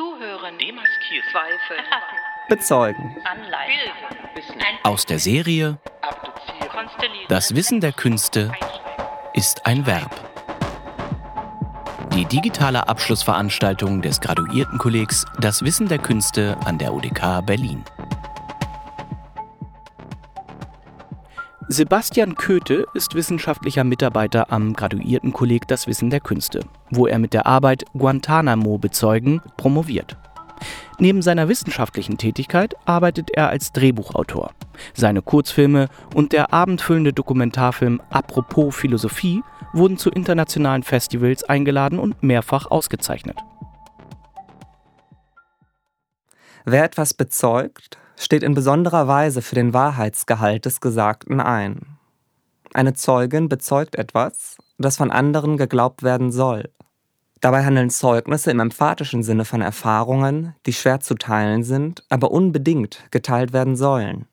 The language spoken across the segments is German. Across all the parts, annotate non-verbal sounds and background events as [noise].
Zuhören. Demaskieren. Zweifel. [laughs] Bezeugen. Anleihen. Aus der Serie Konstellieren. Das Wissen der Künste ist ein Verb. Die digitale Abschlussveranstaltung des Graduiertenkollegs Das Wissen der Künste an der UDK Berlin. Sebastian Köthe ist wissenschaftlicher Mitarbeiter am Graduiertenkolleg Das Wissen der Künste, wo er mit der Arbeit Guantanamo bezeugen promoviert. Neben seiner wissenschaftlichen Tätigkeit arbeitet er als Drehbuchautor. Seine Kurzfilme und der abendfüllende Dokumentarfilm Apropos Philosophie wurden zu internationalen Festivals eingeladen und mehrfach ausgezeichnet. Wer etwas bezeugt, steht in besonderer Weise für den Wahrheitsgehalt des Gesagten ein. Eine Zeugin bezeugt etwas, das von anderen geglaubt werden soll. Dabei handeln Zeugnisse im emphatischen Sinne von Erfahrungen, die schwer zu teilen sind, aber unbedingt geteilt werden sollen.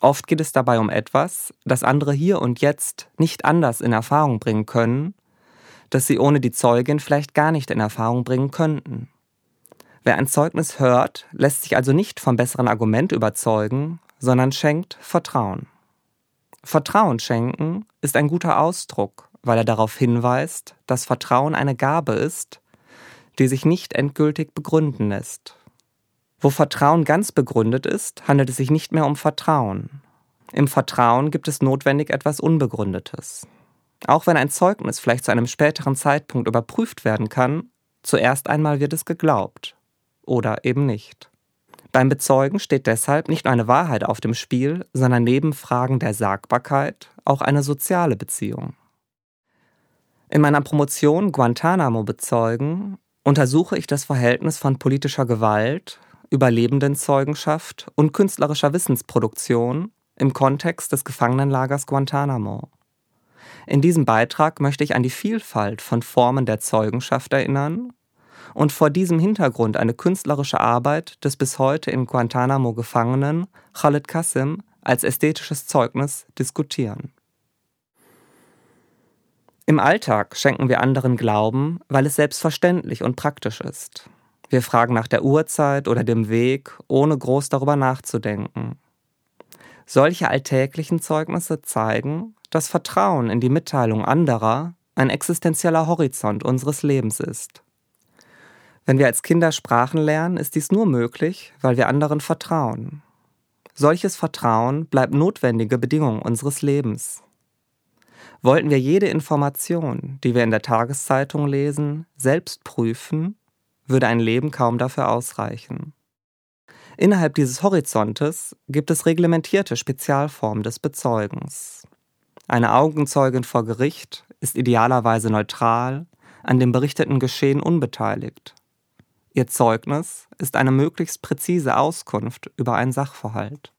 Oft geht es dabei um etwas, das andere hier und jetzt nicht anders in Erfahrung bringen können, das sie ohne die Zeugin vielleicht gar nicht in Erfahrung bringen könnten. Wer ein Zeugnis hört, lässt sich also nicht vom besseren Argument überzeugen, sondern schenkt Vertrauen. Vertrauen schenken ist ein guter Ausdruck, weil er darauf hinweist, dass Vertrauen eine Gabe ist, die sich nicht endgültig begründen lässt. Wo Vertrauen ganz begründet ist, handelt es sich nicht mehr um Vertrauen. Im Vertrauen gibt es notwendig etwas Unbegründetes. Auch wenn ein Zeugnis vielleicht zu einem späteren Zeitpunkt überprüft werden kann, zuerst einmal wird es geglaubt oder eben nicht. Beim Bezeugen steht deshalb nicht nur eine Wahrheit auf dem Spiel, sondern neben Fragen der Sagbarkeit auch eine soziale Beziehung. In meiner Promotion Guantanamo bezeugen untersuche ich das Verhältnis von politischer Gewalt, Überlebendenzeugenschaft und künstlerischer Wissensproduktion im Kontext des Gefangenenlagers Guantanamo. In diesem Beitrag möchte ich an die Vielfalt von Formen der Zeugenschaft erinnern und vor diesem Hintergrund eine künstlerische Arbeit des bis heute in Guantanamo Gefangenen Khaled Qassim als ästhetisches Zeugnis diskutieren. Im Alltag schenken wir anderen Glauben, weil es selbstverständlich und praktisch ist. Wir fragen nach der Uhrzeit oder dem Weg, ohne groß darüber nachzudenken. Solche alltäglichen Zeugnisse zeigen, dass Vertrauen in die Mitteilung anderer ein existenzieller Horizont unseres Lebens ist. Wenn wir als Kinder Sprachen lernen, ist dies nur möglich, weil wir anderen vertrauen. Solches Vertrauen bleibt notwendige Bedingung unseres Lebens. Wollten wir jede Information, die wir in der Tageszeitung lesen, selbst prüfen, würde ein Leben kaum dafür ausreichen. Innerhalb dieses Horizontes gibt es reglementierte Spezialformen des Bezeugens. Eine Augenzeugin vor Gericht ist idealerweise neutral, an dem berichteten Geschehen unbeteiligt. Ihr Zeugnis ist eine möglichst präzise Auskunft über einen Sachverhalt.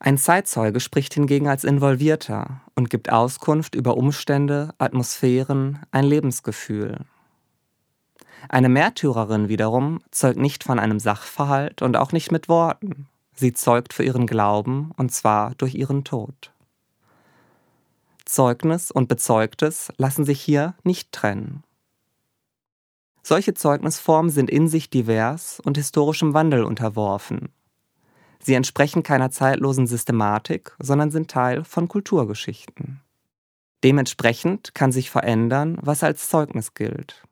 Ein Zeitzeuge spricht hingegen als Involvierter und gibt Auskunft über Umstände, Atmosphären, ein Lebensgefühl. Eine Märtyrerin wiederum zeugt nicht von einem Sachverhalt und auch nicht mit Worten. Sie zeugt für ihren Glauben und zwar durch ihren Tod. Zeugnis und Bezeugtes lassen sich hier nicht trennen. Solche Zeugnisformen sind in sich divers und historischem Wandel unterworfen. Sie entsprechen keiner zeitlosen Systematik, sondern sind Teil von Kulturgeschichten. Dementsprechend kann sich verändern, was als Zeugnis gilt.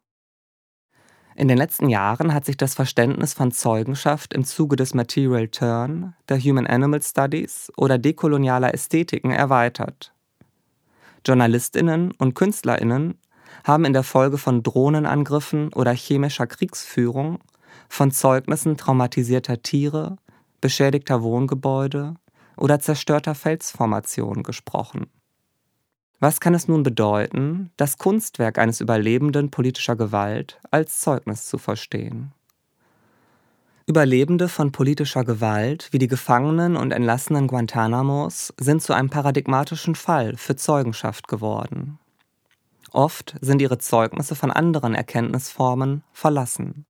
In den letzten Jahren hat sich das Verständnis von Zeugenschaft im Zuge des Material Turn, der Human Animal Studies oder dekolonialer Ästhetiken erweitert. Journalistinnen und Künstlerinnen haben in der Folge von Drohnenangriffen oder chemischer Kriegsführung, von Zeugnissen traumatisierter Tiere, beschädigter Wohngebäude oder zerstörter Felsformationen gesprochen. Was kann es nun bedeuten, das Kunstwerk eines Überlebenden politischer Gewalt als Zeugnis zu verstehen? Überlebende von politischer Gewalt wie die Gefangenen und Entlassenen Guantanamos sind zu einem paradigmatischen Fall für Zeugenschaft geworden. Oft sind ihre Zeugnisse von anderen Erkenntnisformen verlassen.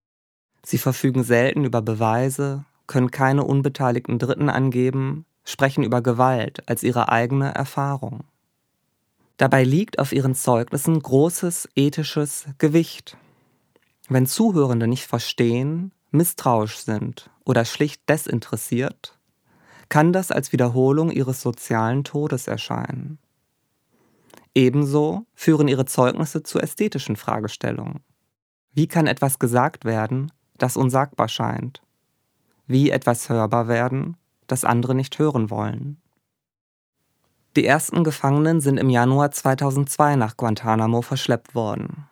Sie verfügen selten über Beweise, können keine unbeteiligten Dritten angeben, sprechen über Gewalt als ihre eigene Erfahrung. Dabei liegt auf ihren Zeugnissen großes ethisches Gewicht. Wenn Zuhörende nicht verstehen, misstrauisch sind oder schlicht desinteressiert, kann das als Wiederholung ihres sozialen Todes erscheinen. Ebenso führen ihre Zeugnisse zu ästhetischen Fragestellungen. Wie kann etwas gesagt werden, das unsagbar scheint? Wie etwas hörbar werden, das andere nicht hören wollen? Die ersten Gefangenen sind im Januar 2002 nach Guantanamo verschleppt worden.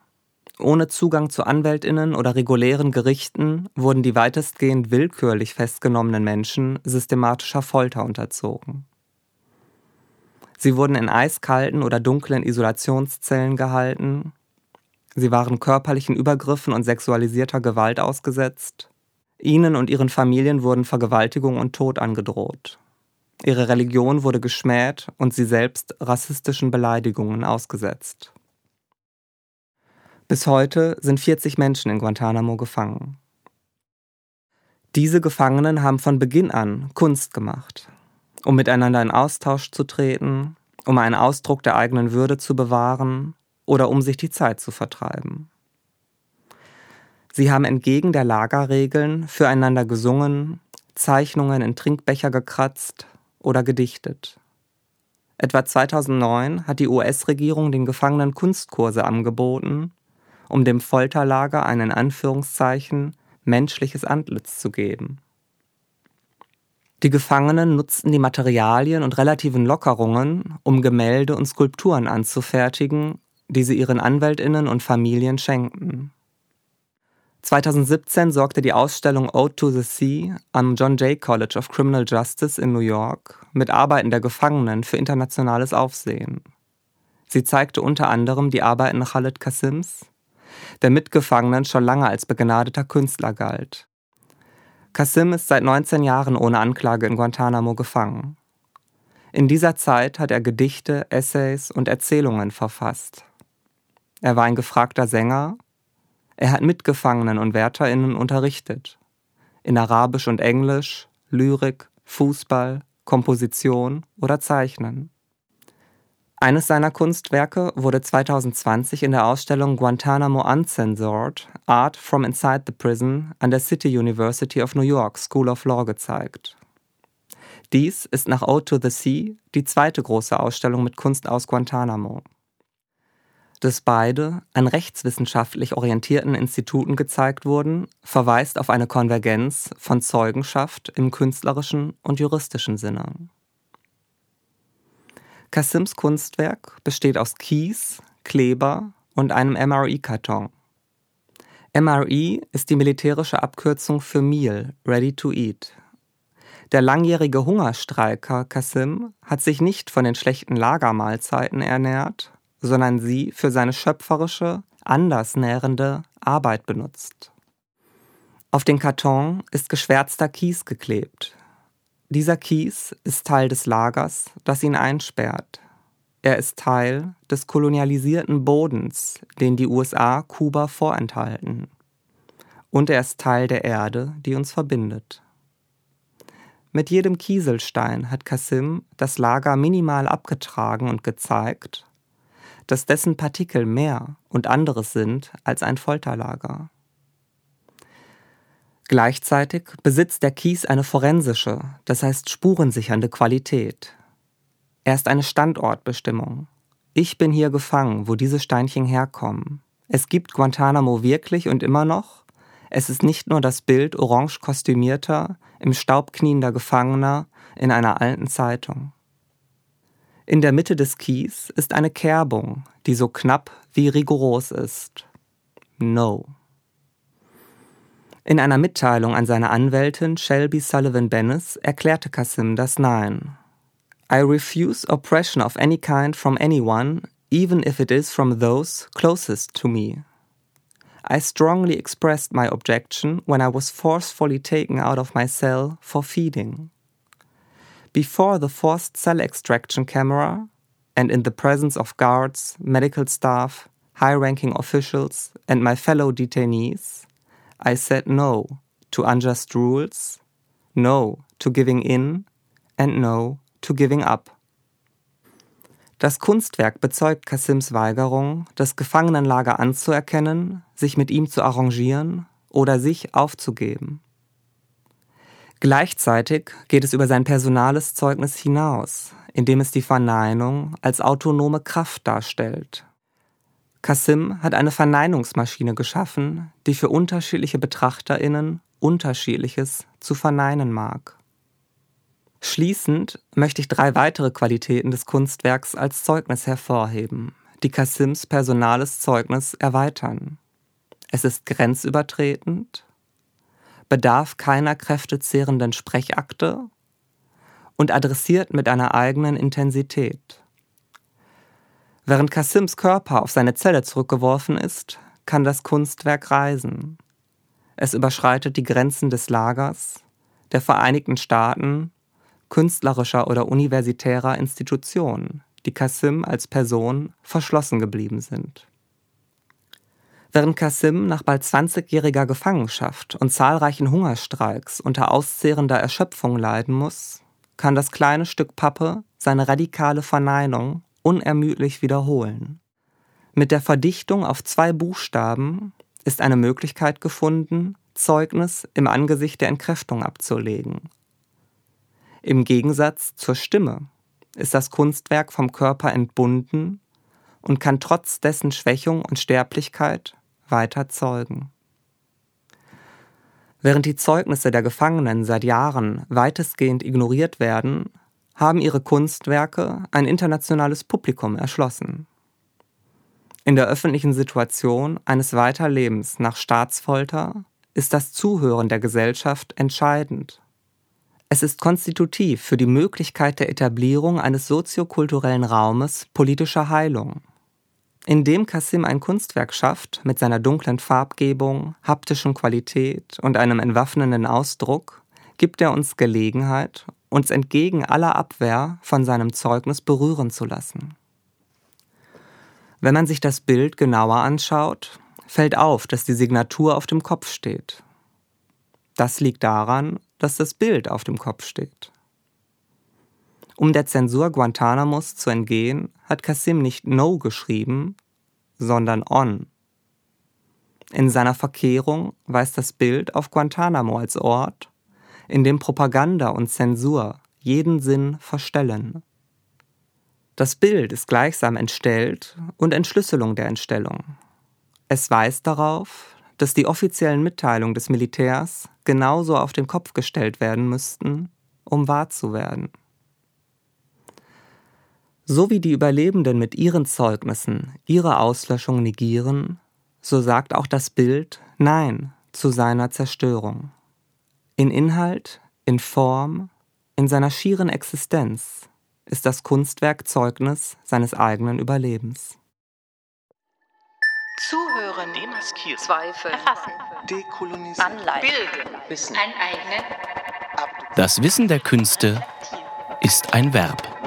Ohne Zugang zu Anwältinnen oder regulären Gerichten wurden die weitestgehend willkürlich festgenommenen Menschen systematischer Folter unterzogen. Sie wurden in eiskalten oder dunklen Isolationszellen gehalten. Sie waren körperlichen Übergriffen und sexualisierter Gewalt ausgesetzt. Ihnen und ihren Familien wurden Vergewaltigung und Tod angedroht. Ihre Religion wurde geschmäht und sie selbst rassistischen Beleidigungen ausgesetzt. Bis heute sind 40 Menschen in Guantanamo gefangen. Diese Gefangenen haben von Beginn an Kunst gemacht, um miteinander in Austausch zu treten, um einen Ausdruck der eigenen Würde zu bewahren oder um sich die Zeit zu vertreiben. Sie haben entgegen der Lagerregeln füreinander gesungen, Zeichnungen in Trinkbecher gekratzt oder gedichtet. Etwa 2009 hat die US-Regierung den Gefangenen Kunstkurse angeboten, um dem Folterlager ein in Anführungszeichen menschliches Antlitz zu geben. Die Gefangenen nutzten die Materialien und relativen Lockerungen, um Gemälde und Skulpturen anzufertigen, die sie ihren Anwältinnen und Familien schenkten. 2017 sorgte die Ausstellung Ode to the Sea am John Jay College of Criminal Justice in New York mit Arbeiten der Gefangenen für internationales Aufsehen. Sie zeigte unter anderem die Arbeiten Khaled Qasims, der Mitgefangenen schon lange als begnadeter Künstler galt. Qasim ist seit 19 Jahren ohne Anklage in Guantanamo gefangen. In dieser Zeit hat er Gedichte, Essays und Erzählungen verfasst. Er war ein gefragter Sänger. Er hat Mitgefangenen und Wärterinnen unterrichtet. In Arabisch und Englisch, Lyrik, Fußball, Komposition oder Zeichnen. Eines seiner Kunstwerke wurde 2020 in der Ausstellung Guantanamo Uncensored Art from Inside the Prison an der City University of New York School of Law gezeigt. Dies ist nach Ode to the Sea die zweite große Ausstellung mit Kunst aus Guantanamo. Dass beide an rechtswissenschaftlich orientierten Instituten gezeigt wurden, verweist auf eine Konvergenz von Zeugenschaft im künstlerischen und juristischen Sinne. Kasims Kunstwerk besteht aus Kies, Kleber und einem MRE-Karton. MRE ist die militärische Abkürzung für Meal, Ready to Eat. Der langjährige Hungerstreiker Kasim hat sich nicht von den schlechten Lagermahlzeiten ernährt, sondern sie für seine schöpferische, andersnährende Arbeit benutzt. Auf den Karton ist geschwärzter Kies geklebt, dieser Kies ist Teil des Lagers, das ihn einsperrt. Er ist Teil des kolonialisierten Bodens, den die USA Kuba vorenthalten. Und er ist Teil der Erde, die uns verbindet. Mit jedem Kieselstein hat Kasim das Lager minimal abgetragen und gezeigt, dass dessen Partikel mehr und anderes sind als ein Folterlager. Gleichzeitig besitzt der Kies eine forensische, das heißt spurensichernde Qualität. Er ist eine Standortbestimmung. Ich bin hier gefangen, wo diese Steinchen herkommen. Es gibt Guantanamo wirklich und immer noch. Es ist nicht nur das Bild orange kostümierter, im Staub kniender Gefangener in einer alten Zeitung. In der Mitte des Kies ist eine Kerbung, die so knapp wie rigoros ist. No. In einer Mitteilung an seine Anwältin Shelby Sullivan Bennis erklärte Kasim das Nein. I refuse oppression of any kind from anyone, even if it is from those closest to me. I strongly expressed my objection when I was forcefully taken out of my cell for feeding. Before the forced cell extraction camera, and in the presence of guards, medical staff, high ranking officials, and my fellow detainees, I said no to unjust rules, no to giving in, and no to giving up. Das Kunstwerk bezeugt Kassims Weigerung, das Gefangenenlager anzuerkennen, sich mit ihm zu arrangieren oder sich aufzugeben. Gleichzeitig geht es über sein personales Zeugnis hinaus, indem es die Verneinung als autonome Kraft darstellt. Kassim hat eine Verneinungsmaschine geschaffen, die für unterschiedliche Betrachterinnen unterschiedliches zu verneinen mag. Schließend möchte ich drei weitere Qualitäten des Kunstwerks als Zeugnis hervorheben, die Kassims personales Zeugnis erweitern. Es ist grenzübertretend, bedarf keiner kräftezehrenden Sprechakte und adressiert mit einer eigenen Intensität. Während Kassims Körper auf seine Zelle zurückgeworfen ist, kann das Kunstwerk reisen. Es überschreitet die Grenzen des Lagers, der Vereinigten Staaten künstlerischer oder universitärer Institutionen, die Kassim als Person verschlossen geblieben sind. Während Kassim nach bald 20-jähriger Gefangenschaft und zahlreichen Hungerstreiks unter auszehrender Erschöpfung leiden muss, kann das kleine Stück Pappe seine radikale Verneinung unermüdlich wiederholen. Mit der Verdichtung auf zwei Buchstaben ist eine Möglichkeit gefunden, Zeugnis im Angesicht der Entkräftung abzulegen im Gegensatz zur Stimme ist das Kunstwerk vom Körper entbunden und kann trotz dessen Schwächung und Sterblichkeit weiter zeugen. Während die Zeugnisse der Gefangenen seit Jahren weitestgehend ignoriert werden, haben ihre Kunstwerke ein internationales Publikum erschlossen. In der öffentlichen Situation eines Weiterlebens nach Staatsfolter ist das Zuhören der Gesellschaft entscheidend es ist konstitutiv für die Möglichkeit der Etablierung eines soziokulturellen Raumes politischer Heilung. Indem Kassim ein Kunstwerk schafft mit seiner dunklen Farbgebung, haptischen Qualität und einem entwaffnenden Ausdruck, gibt er uns Gelegenheit, uns entgegen aller Abwehr von seinem Zeugnis berühren zu lassen. Wenn man sich das Bild genauer anschaut, fällt auf, dass die Signatur auf dem Kopf steht. Das liegt daran, dass das Bild auf dem Kopf steht. Um der Zensur Guantanamos zu entgehen, hat Kassim nicht No geschrieben, sondern On. In seiner Verkehrung weist das Bild auf Guantanamo als Ort, in dem Propaganda und Zensur jeden Sinn verstellen. Das Bild ist gleichsam entstellt und Entschlüsselung der Entstellung. Es weist darauf, dass die offiziellen Mitteilungen des Militärs genauso auf den Kopf gestellt werden müssten, um wahr zu werden. So wie die Überlebenden mit ihren Zeugnissen ihre Auslöschung negieren, so sagt auch das Bild Nein zu seiner Zerstörung. In Inhalt, in Form, in seiner schieren Existenz ist das Kunstwerk Zeugnis seines eigenen Überlebens. Zuhören, demaskieren, Zweifel, erfassen, dekolonisieren, anleiten, bilden, wissen, aneignen, Das Wissen der Künste ist ein Verb.